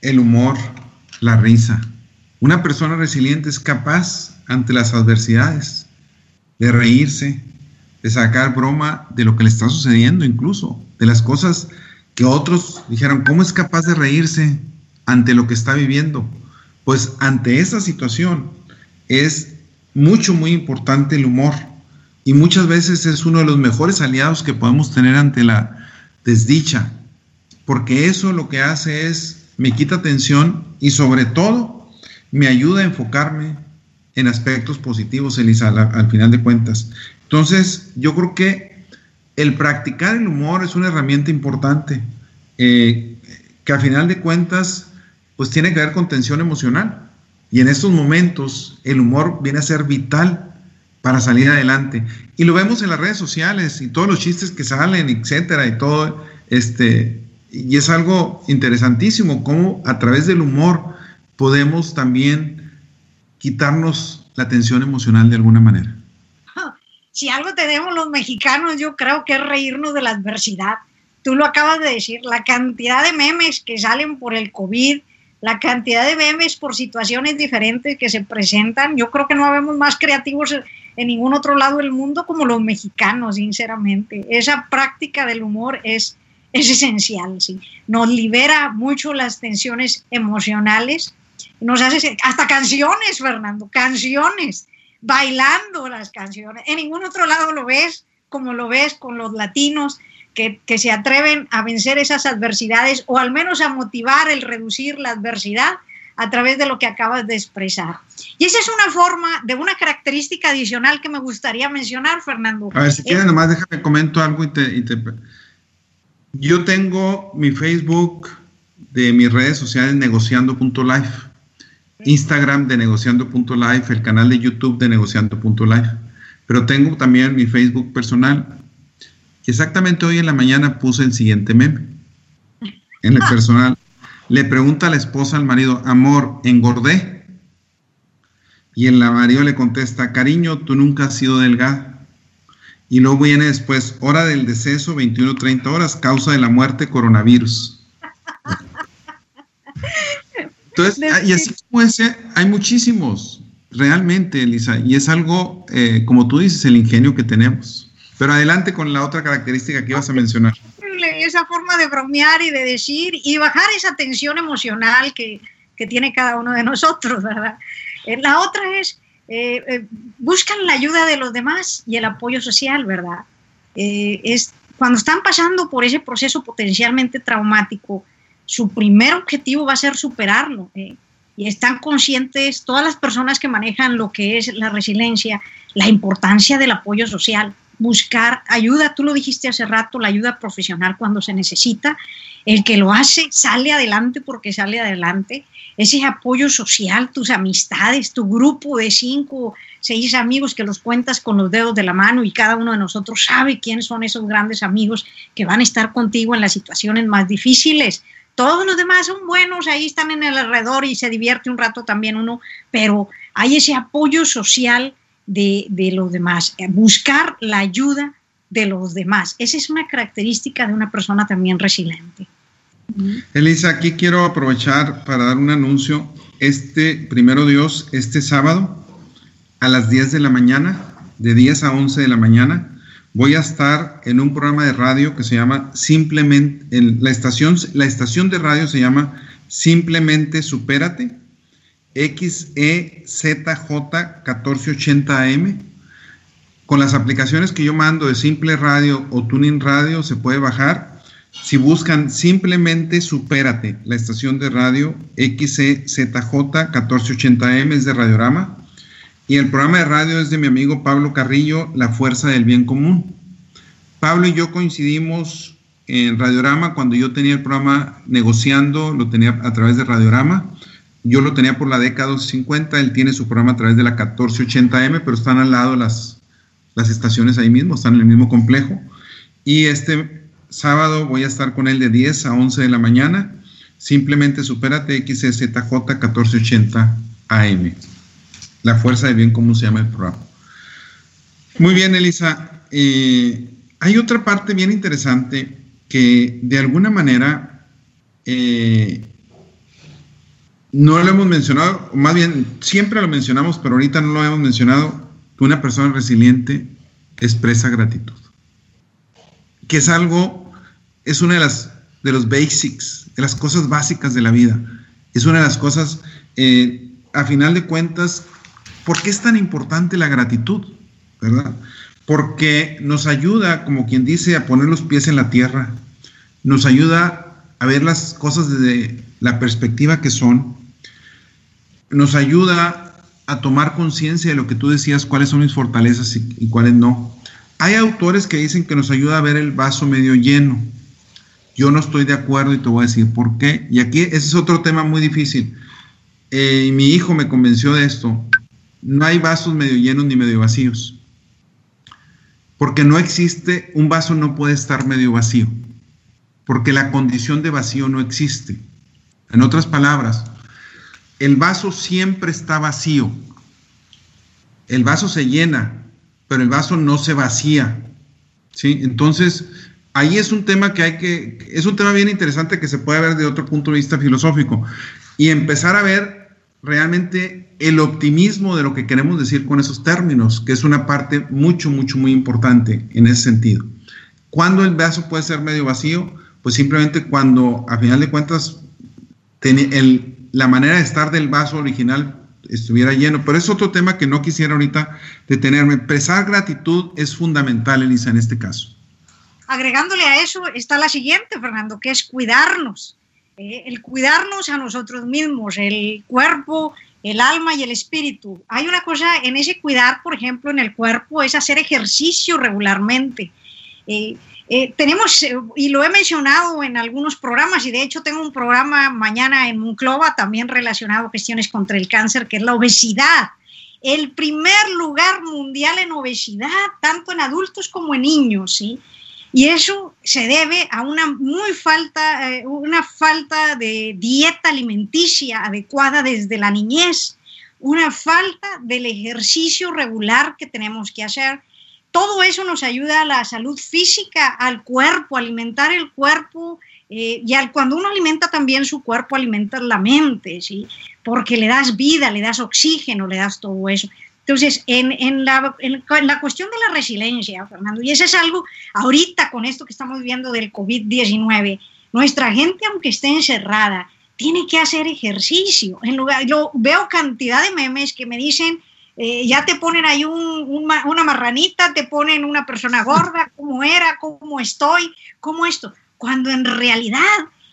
el humor, la risa. Una persona resiliente es capaz ante las adversidades de reírse, de sacar broma de lo que le está sucediendo incluso, de las cosas que otros dijeron, ¿cómo es capaz de reírse ante lo que está viviendo? Pues ante esa situación es mucho, muy importante el humor y muchas veces es uno de los mejores aliados que podemos tener ante la desdicha, porque eso lo que hace es me quita tensión y sobre todo me ayuda a enfocarme en aspectos positivos, Elisa, al, final de cuentas. Entonces, yo creo que el practicar el humor es una herramienta importante, eh, que al final de cuentas, pues tiene que ver con tensión emocional. Y en estos momentos, el humor viene a ser vital para salir adelante. Y lo vemos en las redes sociales y todos los chistes que salen, etcétera, y todo, este, y es algo interesantísimo cómo a través del humor podemos también quitarnos la tensión emocional de alguna manera. Si algo tenemos los mexicanos, yo creo que es reírnos de la adversidad. Tú lo acabas de decir, la cantidad de memes que salen por el COVID, la cantidad de memes por situaciones diferentes que se presentan, yo creo que no habemos más creativos en ningún otro lado del mundo como los mexicanos, sinceramente. Esa práctica del humor es, es esencial, ¿sí? Nos libera mucho las tensiones emocionales, nos hace hasta canciones, Fernando, canciones, bailando las canciones. En ningún otro lado lo ves como lo ves con los latinos que, que se atreven a vencer esas adversidades o al menos a motivar el reducir la adversidad a través de lo que acabas de expresar. Y esa es una forma de una característica adicional que me gustaría mencionar, Fernando. A ver, si quieres, nomás déjame comento algo y te, Yo tengo mi Facebook de mis redes sociales negociando.life, Instagram de negociando.life, el canal de YouTube de negociando.life, pero tengo también mi Facebook personal. Exactamente hoy en la mañana puse el siguiente meme en el personal. Le pregunta a la esposa al marido, amor, ¿engordé? Y el marido le contesta, cariño, tú nunca has sido delgada. Y luego viene después, hora del deceso, 21-30 horas, causa de la muerte, coronavirus. Entonces, y así como ese, hay muchísimos, realmente, Elisa, y es algo, eh, como tú dices, el ingenio que tenemos. Pero adelante con la otra característica que ibas a mencionar esa forma de bromear y de decir y bajar esa tensión emocional que, tiene cada uno de nosotros, ¿verdad? Eh, la otra es, eh, eh, buscan la ayuda de los demás y el apoyo social, ¿verdad? es cuando están pasando por ese proceso potencialmente traumático, su primer objetivo va a ser superarlo. y están conscientes todas las personas que manejan lo que es la resiliencia, la importancia del apoyo social buscar ayuda, tú lo dijiste hace rato, la ayuda profesional cuando se necesita, el que lo hace sale adelante porque sale adelante, ese apoyo social, tus amistades, tu grupo de cinco, seis amigos que los cuentas con los dedos de la mano y cada uno de nosotros sabe quiénes son esos grandes amigos que van a estar contigo en las situaciones más difíciles. Todos los demás son buenos, ahí están en el alrededor y se divierte un rato también uno, pero hay ese apoyo social de, los demás, eh, buscar la ayuda de los demás. Esa es una característica de una persona también resiliente. Elisa, aquí quiero aprovechar para dar un anuncio. Este, primero Dios, este sábado a las 10 de la mañana, de 10 a 11 de la mañana, voy a estar en un programa de radio que se llama Simplemente, en la estación, la estación de radio se llama Simplemente Supérate XEZJ1480M. Con las aplicaciones que yo mando de Simple Radio o Tuning Radio se puede bajar. Si buscan simplemente Supérate, la estación de radio XEZJ1480M es de Radiorama. Y el programa de radio es de mi amigo Pablo Carrillo, La Fuerza del Bien Común. Pablo y yo coincidimos en Radiorama cuando yo tenía el programa negociando, lo tenía a través de Radiorama yo lo tenía por la década 50, él tiene su programa a través de la 1480M, pero están al lado las, las estaciones ahí mismo, están en el mismo complejo. Y este sábado voy a estar con él de 10 a 11 de la mañana. Simplemente supérate XZJ 1480 AM. La fuerza de bien, ¿cómo se llama el programa? Muy bien, Elisa. Eh, hay otra parte bien interesante que de alguna manera eh, no lo hemos mencionado, más bien siempre lo mencionamos, pero ahorita no lo hemos mencionado, que una persona resiliente expresa gratitud. Que es algo, es una de las de los basics, de las cosas básicas de la vida. Es una de las cosas, eh, a final de cuentas, ¿por qué es tan importante la gratitud? ¿Verdad? Porque nos ayuda, como quien dice, a poner los pies en la tierra, nos ayuda a ver las cosas desde la perspectiva que son, nos ayuda a tomar conciencia de lo que tú decías, cuáles son mis fortalezas y, cuáles no. Hay autores que dicen que nos ayuda a ver el vaso medio lleno. Yo no estoy de acuerdo y te voy a decir por qué. Y aquí ese es otro tema muy difícil. Eh, mi hijo me convenció de esto. No hay vasos medio llenos ni medio vacíos. Porque no existe, un vaso no puede estar medio vacío. Porque la condición de vacío no existe. En otras palabras, el vaso siempre está vacío. El vaso se llena, pero el vaso no se vacía. ¿sí? Entonces, ahí es un tema que hay que, es un tema bien interesante que se puede ver de otro punto de vista filosófico y empezar a ver realmente el optimismo de lo que queremos decir con esos términos, que es una parte mucho, mucho, muy importante en ese sentido. ¿Cuándo el vaso puede ser medio vacío? Pues simplemente cuando, a final de cuentas, el, la manera de estar del vaso original estuviera lleno. Pero es otro tema que no quisiera ahorita detenerme. Expresar gratitud es fundamental, Elisa, en este caso. Agregándole a eso está la siguiente, Fernando, que es cuidarnos. Eh, el cuidarnos a nosotros mismos, el cuerpo, el alma y el espíritu. Hay una cosa en ese cuidar, por ejemplo, en el cuerpo, es hacer ejercicio regularmente. Eh, eh, tenemos, eh, y lo he mencionado en algunos programas, y de hecho tengo un programa mañana en Monclova también relacionado a cuestiones contra el cáncer, que es la obesidad. El primer lugar mundial en obesidad, tanto en adultos como en niños, ¿sí? Y eso se debe a una muy falta, eh, una falta de dieta alimenticia adecuada desde la niñez, una falta del ejercicio regular que tenemos que hacer todo eso nos ayuda a la salud física, al cuerpo, alimentar el cuerpo. Eh, y al, cuando uno alimenta también su cuerpo, alimenta la mente, ¿sí? Porque le das vida, le das oxígeno, le das todo eso. Entonces, en, la, cuestión de la resiliencia, Fernando, y eso es algo ahorita con esto que estamos viendo del COVID-19, nuestra gente, aunque esté encerrada, tiene que hacer ejercicio. En lugar, yo veo cantidad de memes que me dicen, eh, ya te ponen ahí una marranita, te ponen una persona gorda, cómo era, cómo estoy, cómo esto, cuando en realidad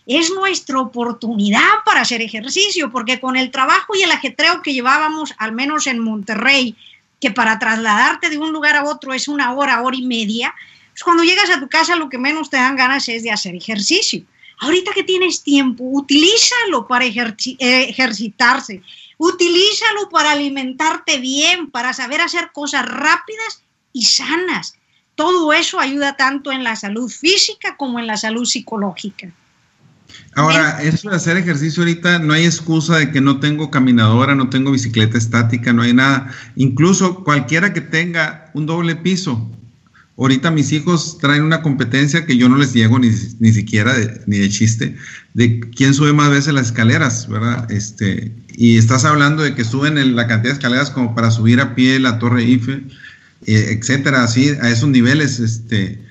es nuestra oportunidad para hacer ejercicio, porque con el trabajo y el ajetreo que llevábamos, al menos en Monterrey, que para trasladarte de un lugar a otro es una hora, hora y media, pues cuando llegas a tu casa lo que menos te dan ganas es de hacer ejercicio. Ahorita que tienes tiempo, utilízalo para eh, ejercitarse. Utilízalo para alimentarte bien, para saber hacer cosas rápidas y sanas. Todo eso ayuda tanto en la salud física como en la salud psicológica. Ahora, eso de hacer ejercicio ahorita no hay excusa de que no tengo caminadora, no tengo bicicleta estática, no hay nada. Incluso cualquiera que tenga un doble piso, Ahorita mis hijos traen una competencia que yo no les llego ni, ni siquiera ni de chiste, de quién sube más veces las escaleras, ¿verdad? Este, y estás hablando de que suben la cantidad de escaleras como para subir a pie la Torre Eiffel, eh, etcétera, así, a esos niveles, este,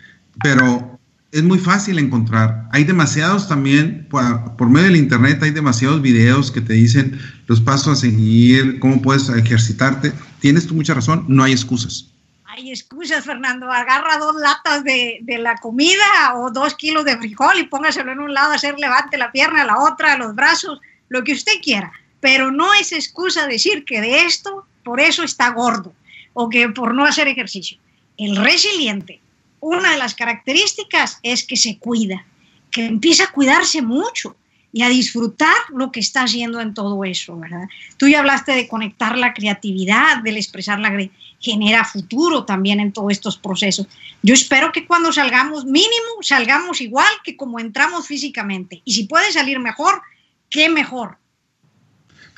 pero es muy fácil encontrar. Hay demasiados también, por, por, medio del internet, hay demasiados videos que te dicen los pasos a seguir, cómo puedes ejercitarte. Tienes tú mucha razón, no hay excusas hay excusas, Fernando. Agarra dos latas de, la comida o dos kilos de frijol y póngaselo en un lado, hacer levante la pierna, la otra, los brazos, lo que usted quiera. Pero no es excusa decir que de esto, por eso está gordo o que por no hacer ejercicio. El resiliente, una de las características es que se cuida, que empieza a cuidarse mucho y a disfrutar lo que está haciendo en todo eso, ¿verdad? Tú ya hablaste de conectar la creatividad, del expresar la genera futuro también en todos estos procesos. Yo espero que cuando salgamos mínimo salgamos igual que como entramos físicamente y si puede salir mejor, qué mejor.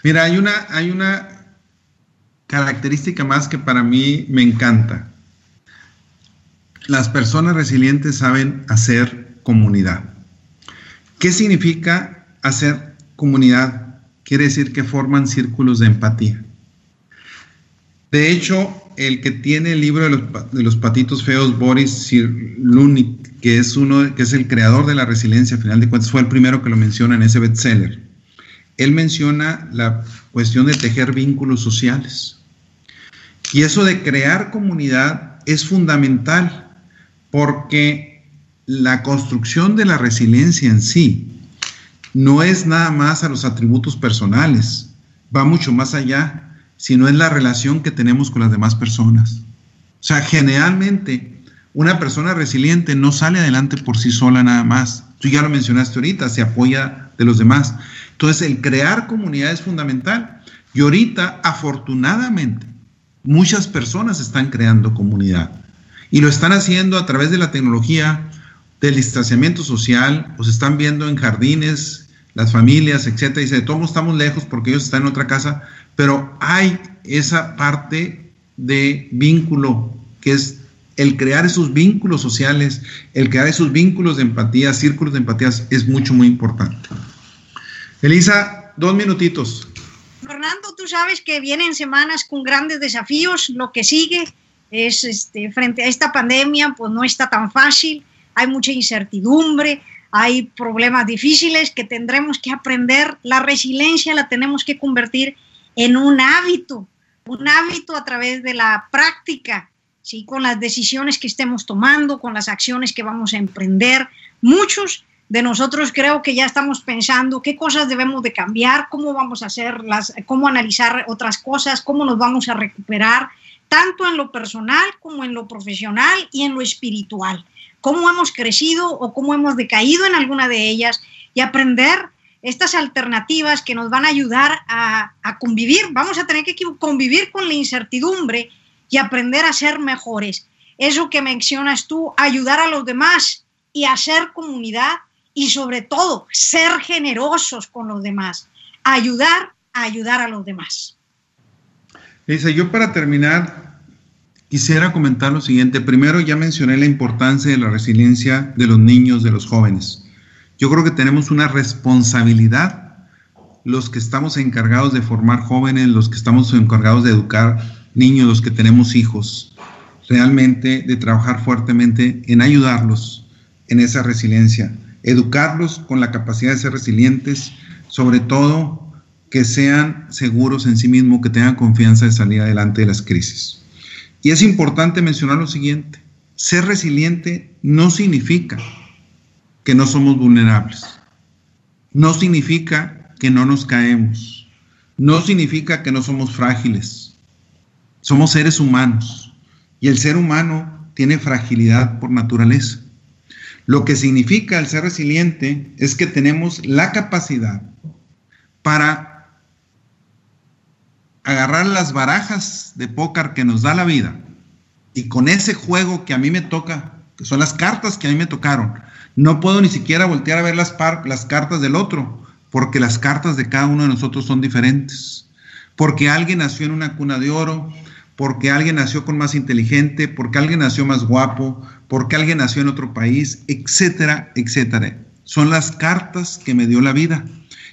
Mira, hay una hay una característica más que para mí me encanta las personas resilientes saben hacer comunidad. ¿Qué significa hacer comunidad? Quiere decir que forman círculos de empatía. De hecho, el que tiene el libro de los, patitos feos, Boris Cyrulnik, que es uno, que es el creador de la resiliencia, a final de cuentas, fue el primero que lo menciona en ese bestseller. Él menciona la cuestión de tejer vínculos sociales. Y eso de crear comunidad es fundamental porque la construcción de la resiliencia en sí no es nada más a los atributos personales, va mucho más allá sino es la relación que tenemos con las demás personas. O sea, generalmente una persona resiliente no sale adelante por sí sola nada más. Tú ya lo mencionaste ahorita, se apoya de los demás. Entonces, el crear comunidad es fundamental. Y ahorita, afortunadamente, muchas personas están creando comunidad. Y lo están haciendo a través de la tecnología, del distanciamiento social, o se están viendo en jardines, las familias, etcétera. Dice, todos estamos lejos porque ellos están en otra casa, pero hay esa parte de vínculo, que es el crear esos vínculos sociales, el crear esos vínculos de empatía, círculos de empatía, es mucho, muy importante. Elisa, dos minutitos. Fernando, tú sabes que vienen semanas con grandes desafíos, lo que sigue es este, frente a esta pandemia, pues no está tan fácil, hay mucha incertidumbre, hay problemas difíciles que tendremos que aprender, la resiliencia la tenemos que convertir en un hábito, un hábito a través de la práctica, ¿sí? con las decisiones que estemos tomando, con las acciones que vamos a emprender. Muchos de nosotros creo que ya estamos pensando qué cosas debemos de cambiar, cómo vamos a hacerlas, cómo analizar otras cosas, cómo nos vamos a recuperar, tanto en lo personal como en lo profesional y en lo espiritual. Cómo hemos crecido o cómo hemos decaído en alguna de ellas y aprender estas alternativas que nos van a ayudar a, convivir. Vamos a tener que convivir con la incertidumbre y aprender a ser mejores. Eso que mencionas tú, ayudar a los demás y hacer comunidad y sobre todo ser generosos con los demás. Ayudar a ayudar a los demás. Dice, yo para terminar quisiera comentar lo siguiente. Primero ya mencioné la importancia de la resiliencia de los niños, de los jóvenes. Yo creo que tenemos una responsabilidad, los que estamos encargados de formar jóvenes, los que estamos encargados de educar niños, los que tenemos hijos, realmente de trabajar fuertemente en ayudarlos en esa resiliencia, educarlos con la capacidad de ser resilientes, sobre todo que sean seguros en sí mismos, que tengan confianza de salir adelante de las crisis. Y es importante mencionar lo siguiente, ser resiliente no significa que no somos vulnerables. No significa que no nos caemos. No significa que no somos frágiles. Somos seres humanos y el ser humano tiene fragilidad por naturaleza. Lo que significa el ser resiliente es que tenemos la capacidad para agarrar las barajas de póker que nos da la vida y con ese juego que a mí me toca, que son las cartas que a mí me tocaron, no puedo ni siquiera voltear a ver las, cartas del otro, porque las cartas de cada uno de nosotros son diferentes. Porque alguien nació en una cuna de oro, porque alguien nació con más inteligente, porque alguien nació más guapo, porque alguien nació en otro país, etcétera, etcétera. Son las cartas que me dio la vida.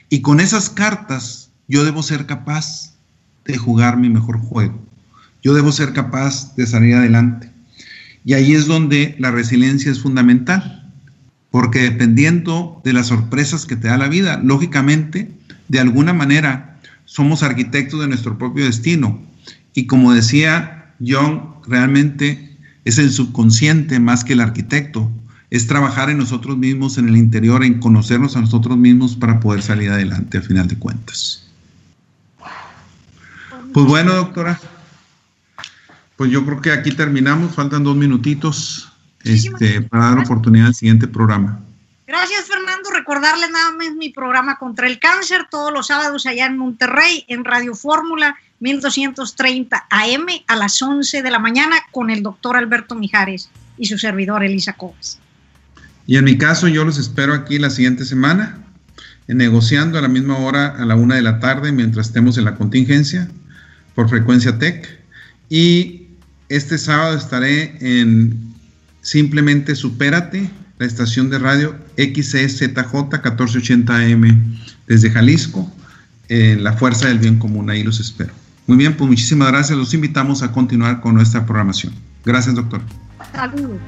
Y con esas cartas yo debo ser capaz de jugar mi mejor juego. Yo debo ser capaz de salir adelante. Y ahí es donde la resiliencia es fundamental porque dependiendo de las sorpresas que te da la vida, lógicamente, de alguna manera, somos arquitectos de nuestro propio destino. Y como decía John, realmente es el subconsciente más que el arquitecto. Es trabajar en nosotros mismos, en el interior, en conocernos a nosotros mismos para poder salir adelante, a final de cuentas. Pues bueno, doctora, pues yo creo que aquí terminamos, faltan dos minutitos este, para dar oportunidad al siguiente programa. Gracias, Fernando. Recordarles nada más mi programa contra el cáncer todos los sábados allá en Monterrey, en Radio Fórmula 1230 AM a las 11 de la mañana con el doctor Alberto Mijares y su servidor Elisa Cobas. Y en mi caso, yo los espero aquí la siguiente semana, negociando a la misma hora a la una de la tarde mientras estemos en la contingencia por frecuencia TEC. Y este sábado estaré en simplemente supérate, la estación de radio XCZJ 1480M desde Jalisco, en la fuerza del bien común. Ahí los espero. Muy bien, pues muchísimas gracias. Los invitamos a continuar con nuestra programación. Gracias, doctor. Saludos.